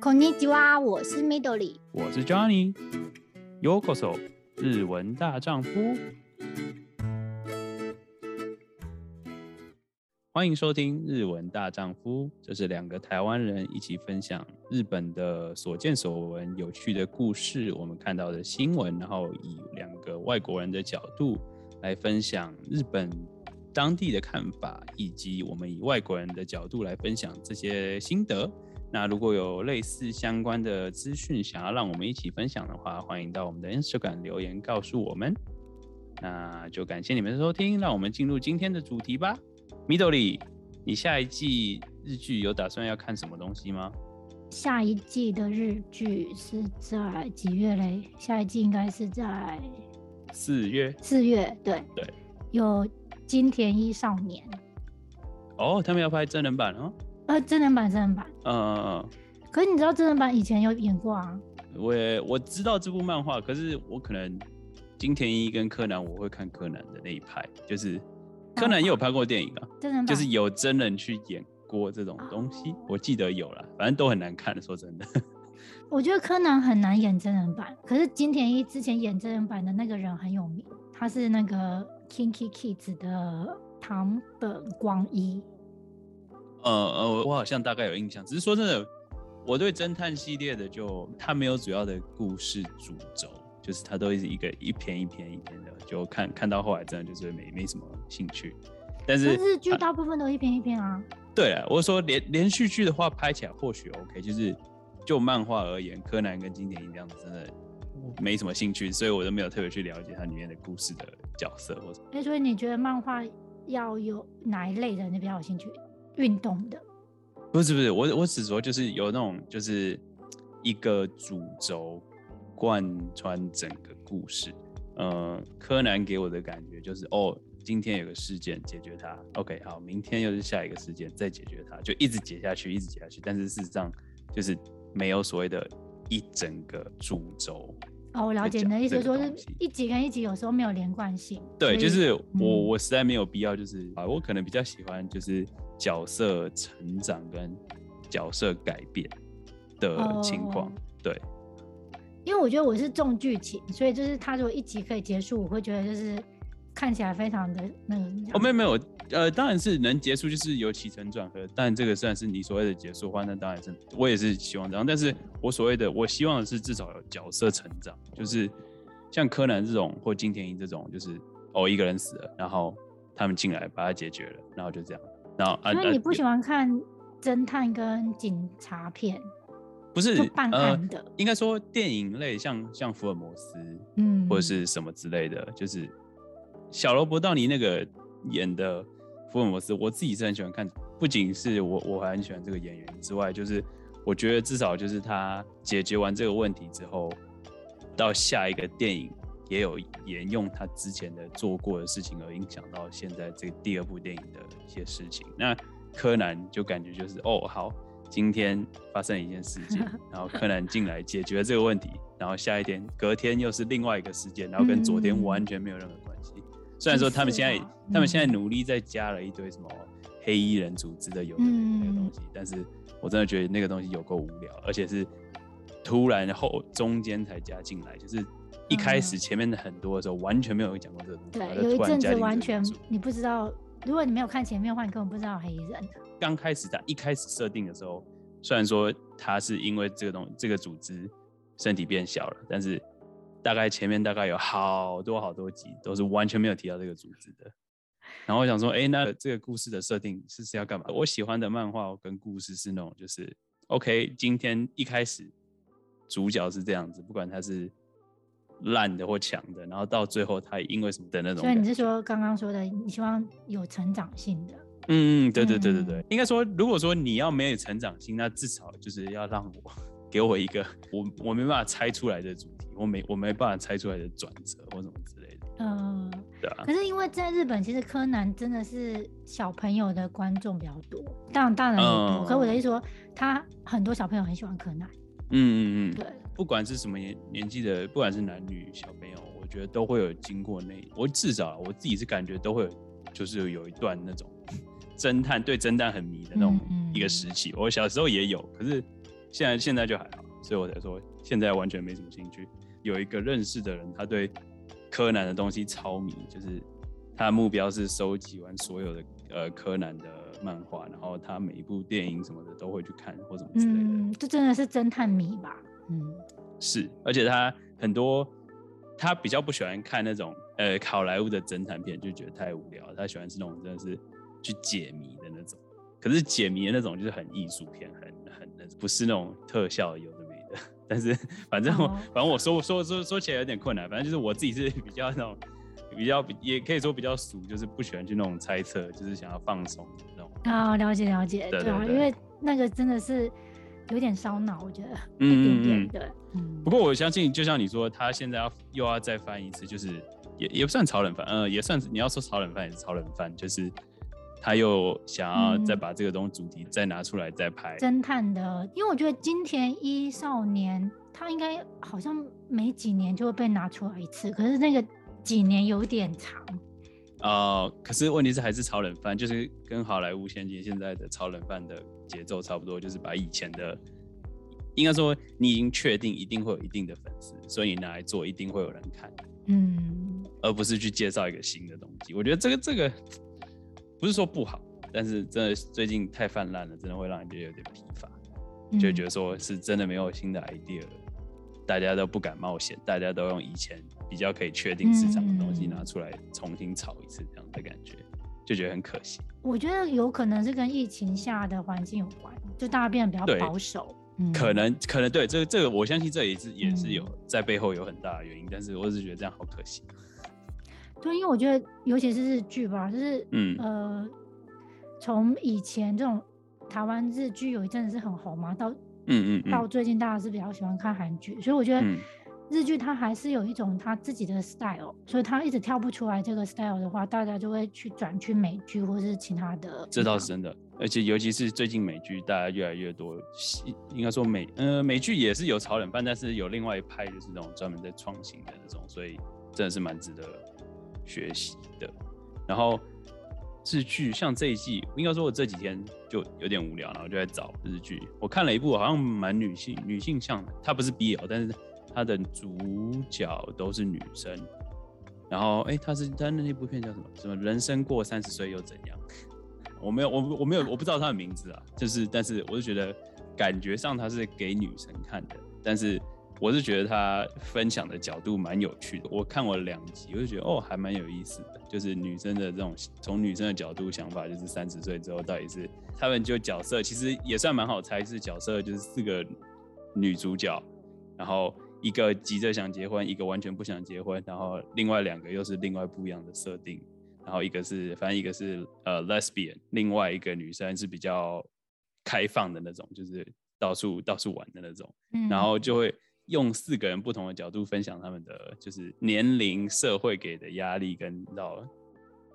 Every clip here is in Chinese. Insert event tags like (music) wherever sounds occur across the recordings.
こんにちは，我是 Midori，我是 Johnny。Yokoso，日文大丈夫。欢迎收听《日文大丈夫》，这是两个台湾人一起分享日本的所见所闻、有趣的故事，我们看到的新闻，然后以两个外国人的角度来分享日本当地的看法，以及我们以外国人的角度来分享这些心得。 那如果有类似相关的资讯想要让我们一起分享的话，欢迎到我们的 Instagram 留言告诉我们。那就感谢你们的收听，让我们进入今天的主题吧。Midori，你下一季日剧有打算要看什么东西吗？下一季的日剧是在几月嘞？下一季应该是在四月。四月，对对，有金田一少年。哦，他们要拍真人版哦。呃，真人版，真人版，嗯嗯嗯。可是你知道真人版以前有演过啊？我也我知道这部漫画，可是我可能金田一跟柯南，我会看柯南的那一派，就是柯南也有拍过电影啊，真人版就是有真人去演过这种东西，我记得有了，反正都很难看，说真的。(laughs) 我觉得柯南很难演真人版，可是金田一之前演真人版的那个人很有名，他是那个 KinKi Kids 的堂本光一。呃呃，我好像大概有印象，只是说真的，我对侦探系列的就它没有主要的故事主轴，就是它都是一个一篇一篇一篇的，就看看到后来真的就是没没什么兴趣。但是日剧大部分都一篇一篇啊。对啊，我说连连续剧的话拍起来或许 OK，就是就漫画而言，柯南跟金田一这样子真的没什么兴趣，所以我都没有特别去了解它里面的故事的角色或者。哎，所以你觉得漫画要有哪一类的你比较有兴趣？运动的，不是不是，我我只说就是有那种就是一个主轴贯穿整个故事。呃，柯南给我的感觉就是哦，今天有个事件解决它，OK，好，明天又是下一个事件再解决它，就一直解下去，一直解下去。但是事实上就是没有所谓的一整个主轴。哦，我了解你的意思，说是一集跟一集有时候没有连贯性。对，就是我、嗯、我实在没有必要，就是啊，我可能比较喜欢就是角色成长跟角色改变的情况。哦、对，因为我觉得我是重剧情，所以就是他如果一集可以结束，我会觉得就是。看起来非常的那个哦，没有没有，呃，当然是能结束，就是有起承转合。但这个算是你所谓的结束的话，那当然是我也是希望这样。但是我所谓的，我希望的是至少有角色成长，就是像柯南这种或金田一这种，就是哦一个人死了，然后他们进来把他解决了，然后就这样。然后所以你不喜欢看侦探跟警察片？不是办案的，呃、应该说电影类像，像像福尔摩斯，嗯，或者是什么之类的，就是。小罗伯道尼那个演的福尔摩斯，我自己是很喜欢看，不仅是我我还很喜欢这个演员之外，就是我觉得至少就是他解决完这个问题之后，到下一个电影也有沿用他之前的做过的事情，而影响到现在这第二部电影的一些事情。那柯南就感觉就是哦好，今天发生一件事件，(laughs) 然后柯南进来解决了这个问题，然后下一天隔天又是另外一个事件，然后跟昨天完全没有任何关系。虽然说他们现在，他们现在努力在加了一堆什么黑衣人组织的有的没的东西，但是我真的觉得那个东西有够无聊，而且是突然后中间才加进来，就是一开始前面的很多的时候完全没有讲过这个东西。对，有一阵子完全你不知道，如果你没有看前面的话，你根本不知道黑衣人。刚开始他一开始设定的时候，虽然说他是因为这个东这个组织身体变小了，但是。大概前面大概有好多好多集都是完全没有提到这个组织的，然后我想说，哎，那这个故事的设定是是要干嘛？我喜欢的漫画跟故事是那种，就是，OK，今天一开始主角是这样子，不管他是烂的或强的，然后到最后他因为什么的那种。所以你是说刚刚说的，你希望有成长性的？嗯，对对对对对，嗯、应该说，如果说你要没有成长性，那至少就是要让我 (laughs) 给我一个我我没办法猜出来的主题。我没我没办法猜出来的转折或什么之类的。嗯，对啊。可是因为在日本，其实柯南真的是小朋友的观众比较多，当然大人也多。嗯、可我的意思说，他很多小朋友很喜欢柯南。嗯嗯嗯。对，不管是什么年年纪的，不管是男女小朋友，我觉得都会有经过那，我至少我自己是感觉都会有，就是有一段那种 (laughs) 侦探对侦探很迷的那种一个时期。嗯嗯、我小时候也有，可是现在现在就还好，所以我才说现在完全没什么兴趣。有一个认识的人，他对柯南的东西超迷，就是他的目标是收集完所有的呃柯南的漫画，然后他每一部电影什么的都会去看或什么之类的。嗯，这真的是侦探迷吧？嗯，是，而且他很多他比较不喜欢看那种呃好莱坞的侦探片，就觉得太无聊。他喜欢是那种真的是去解谜的那种。可是解谜的那种就是很艺术片，很很那不是那种特效有的没的。(laughs) 但是反正我、oh. 反正我说说说说起来有点困难。反正就是我自己是比较那种比较也可以说比较俗，就是不喜欢去那种猜测，就是想要放松的那种。啊、oh,，了解了解，对啊，因为那个真的是有点烧脑，我觉得一点点对。嗯。不过我相信，就像你说，他现在要又要再翻一次，就是也也不算炒冷饭，嗯、呃，也算是你要说炒冷饭也是炒冷饭，就是。他又想要再把这个东西主题再拿出来再拍侦、嗯、探的，因为我觉得金田一少年他应该好像每几年就会被拿出来一次，可是那个几年有点长。呃，可是问题是还是炒冷饭，就是跟好莱坞仙剑现在的炒冷饭的节奏差不多，就是把以前的，应该说你已经确定一定会有一定的粉丝，所以你拿来做一定会有人看，嗯，而不是去介绍一个新的东西。我觉得这个这个。不是说不好，但是真的最近太泛滥了，真的会让人觉得有点疲乏，嗯，就觉得说是真的没有新的 idea 了，大家都不敢冒险，大家都用以前比较可以确定市场的东西拿出来重新炒一次，这样的感觉，就觉得很可惜。我觉得有可能是跟疫情下的环境有关，就大家变得比较保守。嗯，可能可能对这个这个，我相信这也是也是有在背后有很大的原因，但是我只是觉得这样好可惜。对，因为我觉得，尤其是日剧吧，就是，嗯，呃，从以前这种台湾日剧有一阵子是很红嘛，到，嗯嗯，到最近大家是比较喜欢看韩剧，所以我觉得日剧它还是有一种它自己的 style，所以它一直跳不出来这个 style 的话，大家就会去转去美剧或者是其他的。这倒是真的，而且尤其是最近美剧，大家越来越多，应该说美，呃，美剧也是有炒冷饭，但是有另外一派就是那种专门在创新的那种，所以真的是蛮值得。学习的，然后日剧像这一季，应该说我这几天就有点无聊，然后就在找日剧。我看了一部好像蛮女性女性向的，它不是 BL，但是它的主角都是女生。然后哎，它是它那那部片叫什么？什么人生过三十岁又怎样？我没有我我没有我不知道它的名字啊，就是但是我就觉得感觉上它是给女生看的，但是。我是觉得他分享的角度蛮有趣的，我看我两集，我就觉得哦，还蛮有意思的。就是女生的这种从女生的角度想法，就是三十岁之后到底是他们就角色，其实也算蛮好猜，是角色就是四个女主角，然后一个急着想结婚，一个完全不想结婚，然后另外两个又是另外不一样的设定，然后一个是反正一个是呃 lesbian，另外一个女生是比较开放的那种，就是到处到处玩的那种，然后就会。用四个人不同的角度分享他们的就是年龄、社会给的压力跟到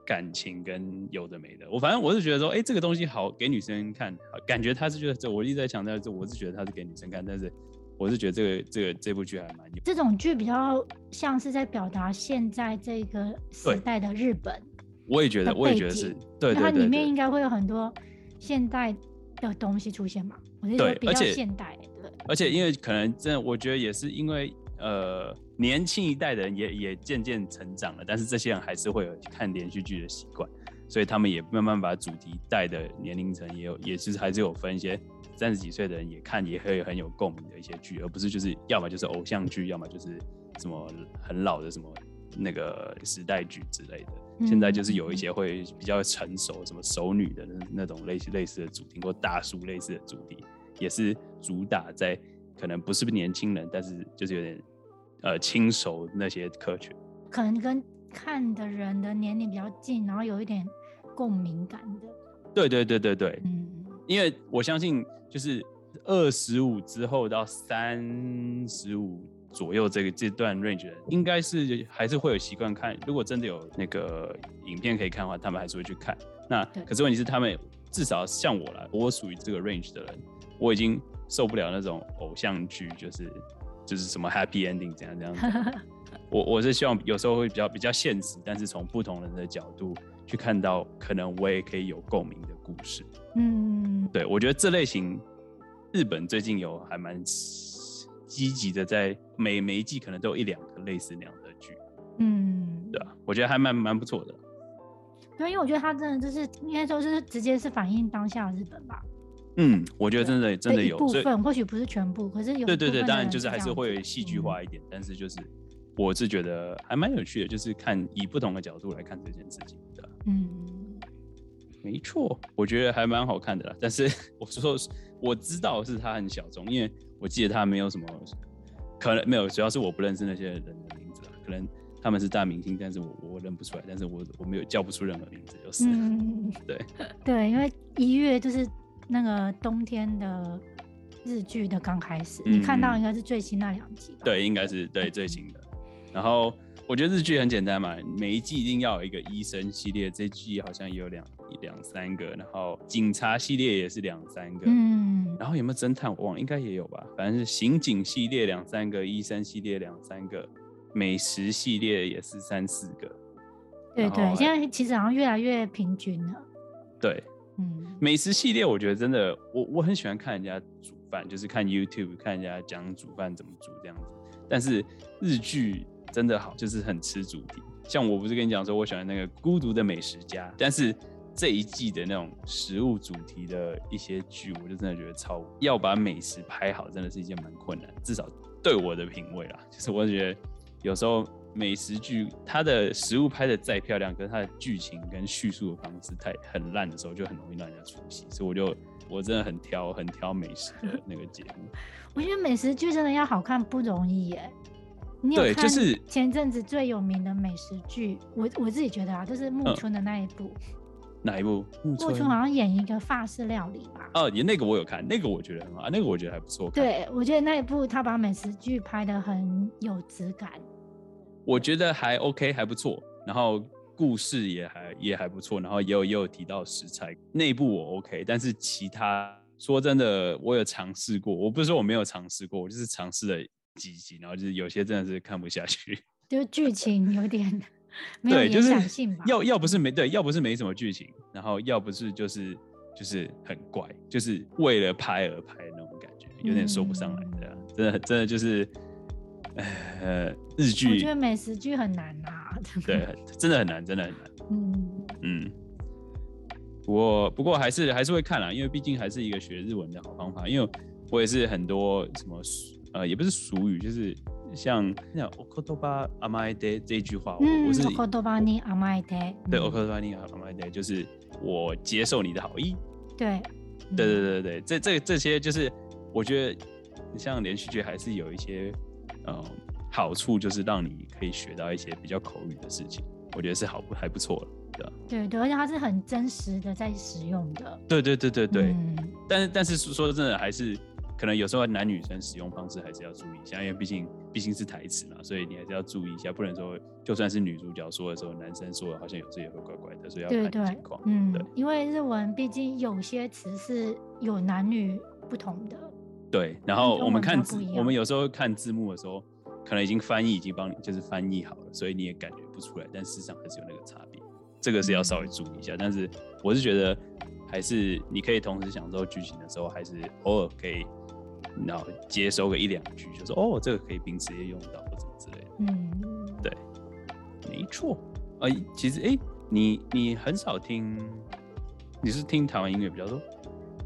感情跟有的没的。我反正我是觉得说，哎、欸，这个东西好给女生看，感觉他是觉得这，我一直在强调这，我是觉得他是给女生看，但是我是觉得这个这个这部剧还蛮有。这种剧比较像是在表达现在这个时代的日本。我也觉得，我也觉得是。对，它里面应该会有很多现代的东西出现嘛？我觉得比较现代。而且，因为可能真的，我觉得也是因为，呃，年轻一代的人也也渐渐成长了，但是这些人还是会有看连续剧的习惯，所以他们也慢慢把主题带的年龄层也有，也是还是有分一些三十几岁的人也看，也会很有共鸣的一些剧，而不是就是要么就是偶像剧，要么就是什么很老的什么那个时代剧之类的。现在就是有一些会比较成熟，什么熟女的那那种类似类似的主题，或大叔类似的主题。也是主打在可能不是年轻人，但是就是有点呃轻熟那些客群，可能跟看的人的年龄比较近，然后有一点共鸣感的。对对对对对，嗯，因为我相信就是二十五之后到三十五左右这个这段 range 的，应该是还是会有习惯看。如果真的有那个影片可以看的话，他们还是会去看。那可是问题是他们至少像我来，我属于这个 range 的人。我已经受不了那种偶像剧，就是就是什么 happy ending 怎样怎样。(laughs) 我我是希望有时候会比较比较现实，但是从不同人的角度去看到，可能我也可以有共鸣的故事。嗯，对，我觉得这类型日本最近有还蛮积极的，在每每一季可能都有一两个类似那样的剧，嗯，对啊，我觉得还蛮蛮不错的。对，因为我觉得他真的就是应该说是直接是反映当下的日本吧。嗯，我觉得真的真的有部分，或许不是全部，可是有。对对对，当然就是还是会戏剧化一点，嗯、但是就是我是觉得还蛮有趣的，就是看以不同的角度来看这件事情的。嗯，没错，我觉得还蛮好看的啦。但是 (laughs) 我说我知道是他很小众，因为我记得他没有什么，可能没有，主要是我不认识那些人的名字啦。可能他们是大明星，但是我我认不出来，但是我我没有叫不出任何名字，就是。嗯，(laughs) 对 (laughs) 对，因为一月就是。那个冬天的日剧的刚开始，嗯、你看到应该是最新那两集吧？对，应该是对最新的。然后我觉得日剧很简单嘛，每一季一定要有一个医生系列，这季好像也有两两三个，然后警察系列也是两三个，嗯，然后有没有侦探我忘了，应该也有吧？反正是刑警系列两三个，医生系列两三个，美食系列也是三四个。对对，现在其实好像越来越平均了。对。嗯，美食系列我觉得真的，我我很喜欢看人家煮饭，就是看 YouTube 看人家讲煮饭怎么煮这样子。但是日剧真的好，就是很吃主题。像我不是跟你讲说，我喜欢那个孤独的美食家，但是这一季的那种食物主题的一些剧，我就真的觉得超要把美食拍好，真的是一件蛮困难，至少对我的品味啦，就是我觉得有时候。美食剧，它的食物拍的再漂亮，可是它的剧情跟叙述的方式太很烂的时候，就很容易让人家出戏。所以我就我真的很挑很挑美食的那个节目。(laughs) 我觉得美食剧真的要好看不容易耶。你有看？就是前阵子最有名的美食剧，我我自己觉得啊，就是木村的那一部。嗯、哪一部？木村，村好像演一个法式料理吧？哦，演那个我有看，那个我觉得很好，那个我觉得还不错。对，我觉得那一部他把美食剧拍的很有质感。我觉得还 OK，还不错，然后故事也还也还不错，然后也有也有提到食材，内部我 OK，但是其他说真的，我有尝试过，我不是说我没有尝试过，我就是尝试了几集，然后就是有些真的是看不下去，(laughs) 就是剧情有点没有影响性吧？要要不是没对，要不是没什么剧情，然后要不是就是就是很怪，就是为了拍而拍那种感觉，有点说不上来的，嗯、真的真的就是。呃，(laughs) 日剧我觉得美食剧很难啊，对，真的很难，真的很难。嗯嗯，不过不过还是还是会看啦，因为毕竟还是一个学日文的好方法。因为我也是很多什么呃，也不是俗语，就是像那お言叶甘えて这句话，嗯、我是お言叶に甘えて，对，お言叶に甘えて就是我接受你的好意。对，对对对对，这这这些就是我觉得像连续剧还是有一些。 嗯，好处就是让你可以学到一些比较口语的事情，我觉得是好不还不错了，对吧？对对，而且它是很真实的在使用的。对对对对对。嗯、但是但是说真的，还是可能有时候男女生使用方式还是要注意一下，因为毕竟毕竟是台词嘛，所以你还是要注意一下，不能说就算是女主角说的时候，男生说的好像有时候也会怪怪的，所以要看情况。嗯，对，因为日文毕竟有些词是有男女不同的。对，然后我们看字，我们有时候看字幕的时候，可能已经翻译已经帮你就是翻译好了，所以你也感觉不出来，但事实上还是有那个差别，这个是要稍微注意一下。嗯、但是我是觉得，还是你可以同时享受剧情的时候，还是偶尔可以，然后接收个一两句，就说哦，这个可以平时也用到或什么之类的。嗯，对，没错。呃，其实哎，你你很少听，你是听台湾音乐比较多？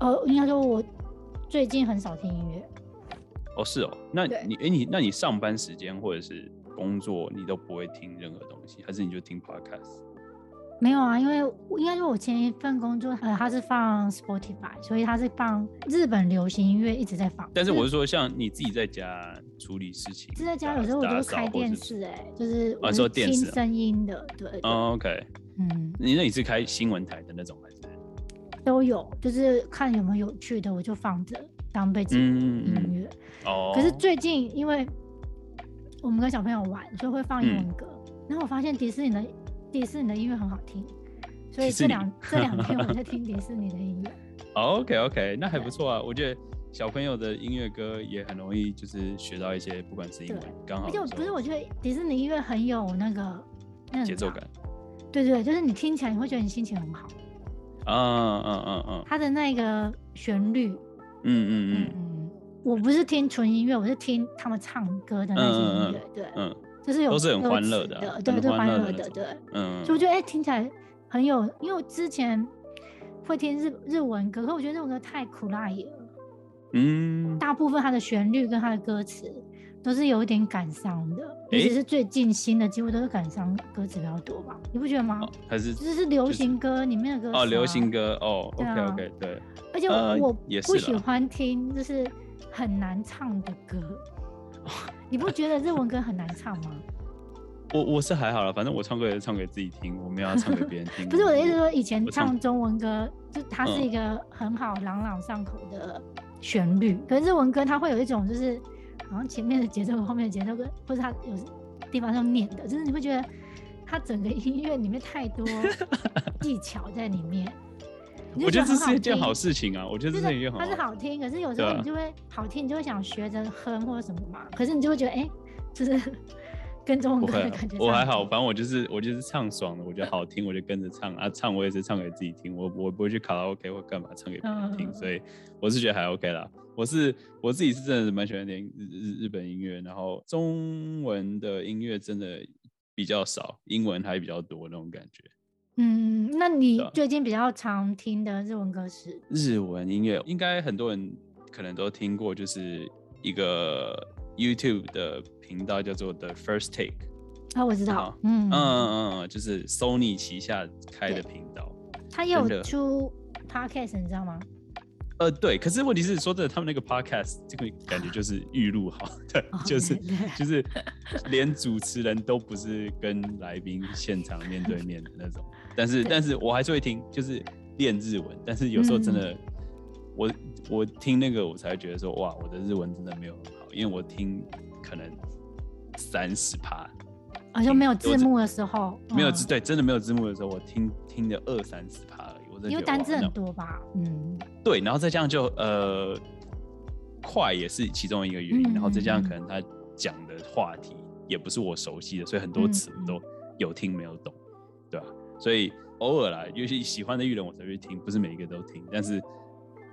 呃，应该说我。最近很少听音乐，哦，是哦，那你哎对，你那你上班时间或者是工作，你都不会听任何东西，还是你就听 podcast？没有啊，因为应该说我前一份工作，呃，他是放 Spotify，所以他是放日本流行音乐一直在放。但是我是说，像你自己在家处理事情，是在家有时候我就开电视，哎，就是我，说电视声音的，对，对，对。哦，OK，嗯，你那你是开新闻台的那种？都有，就是看有没有有趣的，我就放着当背景音乐。哦、嗯。可是最近因为我们跟小朋友玩，就会放英文歌。嗯、然后我发现迪士尼的迪士尼的音乐很好听，所以这两这两天我 (laughs) 在听迪士尼的音乐。OK OK，那还不错啊。我觉得小朋友的音乐歌也很容易，就是学到一些，不管是英文刚好。而且不是，我觉得迪士尼音乐很有那个节奏感。对，对对，就是你听起来你会觉得你心情很好。嗯嗯嗯嗯，它的那个旋律。嗯嗯嗯。嗯，我不是听纯音乐，我是听他们唱歌的那些音乐，对，嗯，就是有都是很欢乐的，对，都欢乐的，对，嗯，所以我觉得哎，听起来很有，因为我之前会听日日文歌，可我觉得日文歌太苦辣了，嗯，大部分它的旋律跟它的歌词。都是有一点感伤的，尤其是最近新的，几乎都是感伤歌词比较多吧？你不觉得吗？还是就是流行歌里面的歌哦，流行歌哦，OK OK 对。而且我不喜欢听就是很难唱的歌，你不觉得日文歌很难唱吗？(laughs) 我我是还好了，反正我唱歌也是唱给自己听，我没有要唱给别人听。不是我的意思，说以前唱中文歌，就它是一个很好朗朗上口的旋律，可是日文歌它会有一种就是。好像前面的节奏和后面的节奏跟，或者他有地方是念的，就是你会觉得他整个音乐里面太多 (laughs) 技巧在里面。我觉得这是一件好事情啊，我觉得这是一件好。它是好听，可是有时候你就会好听，你就会想学着哼或者什么嘛。可是你就会觉得，哎，就是跟中文歌的感觉。我还好，反正我就是我就是唱爽了，我觉得好听，我就跟着唱啊。唱我也是唱给自己听，我我不会去卡拉 OK 或干嘛唱给别人听，所以我是觉得还 OK 啦。我是我自己是真的蛮喜欢听日日日本音乐，然后中文的音乐真的比较少，英文还比较多那种感觉。嗯，那你最近比较常听的日文歌是？日文音乐应该很多人可能都听过，就是一个 YouTube 的频道叫做 The First Take。啊，我知道。嗯嗯嗯嗯，就是 Sony 旗下开的频道。他有出 Podcast，你知道吗？呃，对，可是问题是说的，他们那个 podcast 这个感觉就是预录好的，(laughs) 就是就是连主持人都不是跟来宾现场面对面的那种。但是，但是我还是会听，就是练日文。但是有时候真的，我我听那个，我才觉得说，哇，我的日文真的没有很好，因为我听可能三十趴，好像没有字幕的时候，没有字，对，真的没有字幕的时候，我听听的二三十趴而已。我。因为单字很多吧，嗯，对，然后再这样就呃，快也是其中一个原因，嗯、然后再加上可能他讲的话题也不是我熟悉的，所以很多词都有听没有懂，嗯、对吧？所以偶尔啦，尤其喜欢的艺人我才会听，不是每一个都听，但是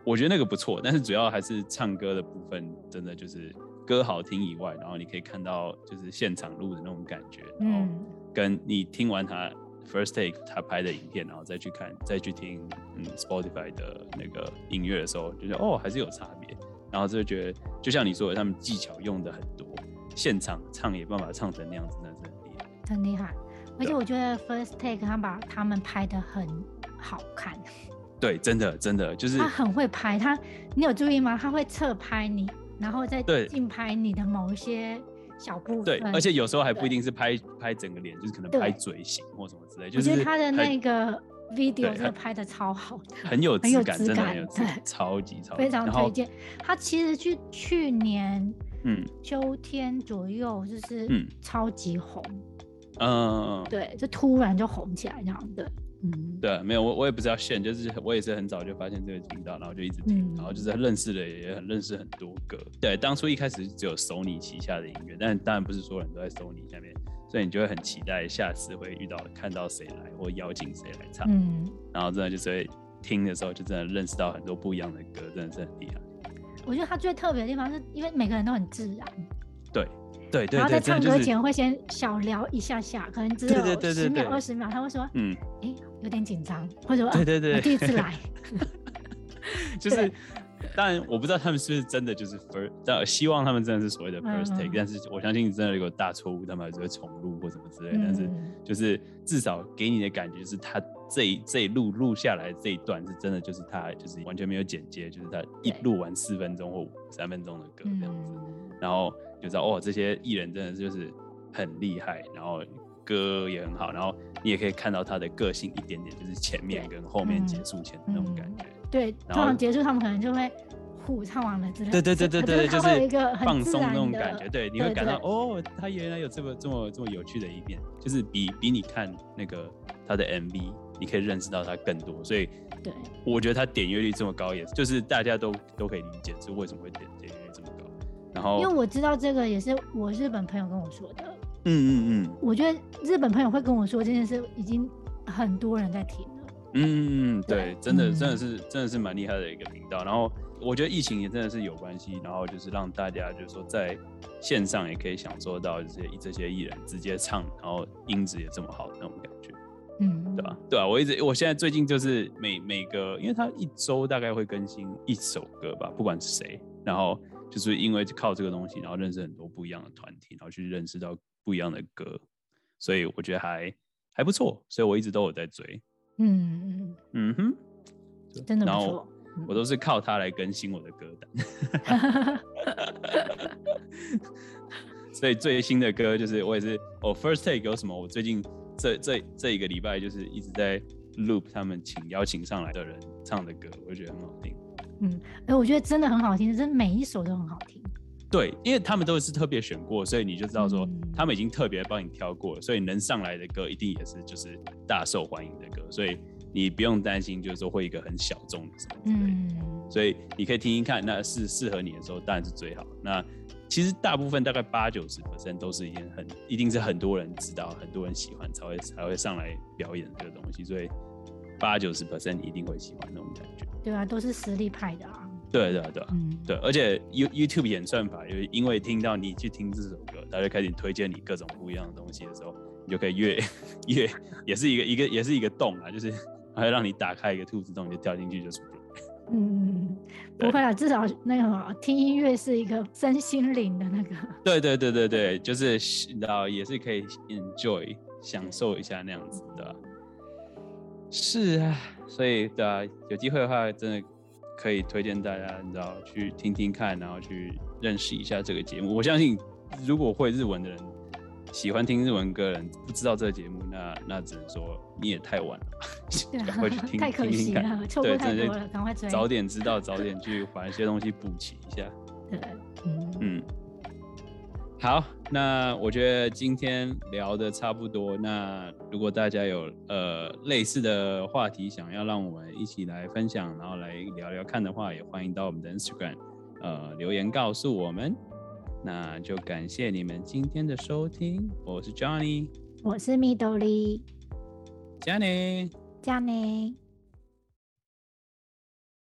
我觉得那个不错，但是主要还是唱歌的部分，真的就是歌好听以外，然后你可以看到就是现场录的那种感觉，然后跟你听完他。First Take 他拍的影片，然后再去看，再去听，嗯，Spotify 的那个音乐的时候，就觉得哦，还是有差别。然后就觉得，就像你说的，他们技巧用的很多，现场唱也办法唱成那样子，那是很厉害。很厉害，而且我觉得 First Take 他把他们拍的很好看。对，真的真的就是他很会拍，他你有注意吗？他会侧拍你，然后再近拍你的某一些。小部分对，而且有时候还不一定是拍拍整个脸，就是可能拍嘴型或什么之类。我觉得他的那个 video 真的拍的超好的，很有质感，真的很有质感，超级超级。非常推荐。他其实去去年嗯秋天左右就是嗯超级红，嗯对，就突然就红起来这样的。嗯，对，没有我我也不知道现，就是我也是很早就发现这个频道，然后就一直听，嗯、然后就是认识了也很认识很多歌。对，当初一开始只有 Sony 旗下的音乐，但当然不是所有人都在 Sony 下面，所以你就会很期待下次会遇到看到谁来或邀请谁来唱。嗯，然后真的就是会听的时候就真的认识到很多不一样的歌，真的是很厉害。我觉得他最特别的地方是因为每个人都很自然。对。对，然后在唱歌前会先小聊一下下，可能只有十秒二十秒，他会说，嗯，哎，有点紧张，或者说，对对对，我第一次来，(laughs) 就是，当然我不知道他们是不是真的就是 first，但希望他们真的是所谓的 first take，但是我相信真的有大错误，他们还是会重录或什么之类，但是就是至少给你的感觉是他这一这一录录下来这一段是真的，就是他就是完全没有剪接，就是他一录完四分钟或三分钟的歌这样子，然后。就知道哦，这些艺人真的就是很厉害，然后歌也很好，然后你也可以看到他的个性一点点，就是前面跟后面结束前的那种感觉。对，通常结束他们可能就会互唱完了之类的。对对对对对，就是一个放松那种感觉。对，你会感到哦，他原来有这么这么这么有趣的一面，就是比比你看那个他的 MV，你可以认识到他更多。所以，对，我觉得他点阅率这么高，也就是大家都都可以理解，是为什么会点这么高。然后，因为我知道这个也是我日本朋友跟我说的。嗯嗯嗯。我觉得日本朋友会跟我说这件事，已经很多人在听了。嗯嗯对，对，真的真的是真的是蛮厉害的一个频道。然后我觉得疫情也真的是有关系，然后就是让大家就是说在线上也可以享受到这些这些艺人直接唱，然后音质也这么好的那种感觉，嗯，对吧？对啊，我一直我现在最近就是每每个，因为他一周大概会更新一首歌吧，不管是谁，然后就是因为靠这个东西，然后认识很多不一样的团体，然后去认识到不一样的歌，所以我觉得还还不错，所以我一直都有在追，嗯嗯嗯哼，真的不错。我都是靠它来更新我的歌单，(laughs) 所以最新的歌就是我也是，我 First Take 有什么？我最近这这这一个礼拜就是一直在 loop 他们请邀请上来的人唱的歌，我就觉得很好听。嗯，哎，我觉得真的很好听，真的每一首都很好听。对，因为他们都是特别选过，所以你就知道说他们已经特别帮你挑过了，所以能上来的歌一定也是就是大受欢迎的歌，所以。你不用担心，就是说会一个很小众的什么之类的，嗯，所以你可以听听看，那是适合你的时候，当然是最好。那其实大部分大概八九十 percent 都是已经很，一定是很多人知道、很多人喜欢才会才会上来表演这个东西，所以八九十 percent 你一定会喜欢那种感觉。对啊，都是实力派的啊。对对对，嗯，对，而且 You YouTube 演算法，因为因为听到你去听这首歌，他就开始推荐你各种不一样的东西的时候，你就可以越 (laughs) 越 (laughs) 也是一个一个也是一个洞啊，就是。它会让你打开一个兔子洞，你就掉进去就出来。嗯，不会啊，至少那个听音乐是一个身心灵的那个。对对对对对，就是然后，也是可以 enjoy 享受一下那样子的。是啊，所以对啊，有机会的话，真的可以推荐大家，你知道去听听看，然后去认识一下这个节目。我相信，如果会日文的人。喜欢听日文歌的人不知道这个节目，那那只能说你也太晚了，赶快去听，太可惜了，(laughs) 错过太多了，赶快追，早点知道，早点去把一些东西补齐一下。(laughs) 对，嗯嗯，好，那我觉得今天聊的差不多。那如果大家有呃类似的话题想要让我们一起来分享，然后来聊聊看的话，也欢迎到我们的 Instagram 呃留言告诉我们。那就感谢你们今天的收听，我是 Johnny，我是 Midori，加内，加内。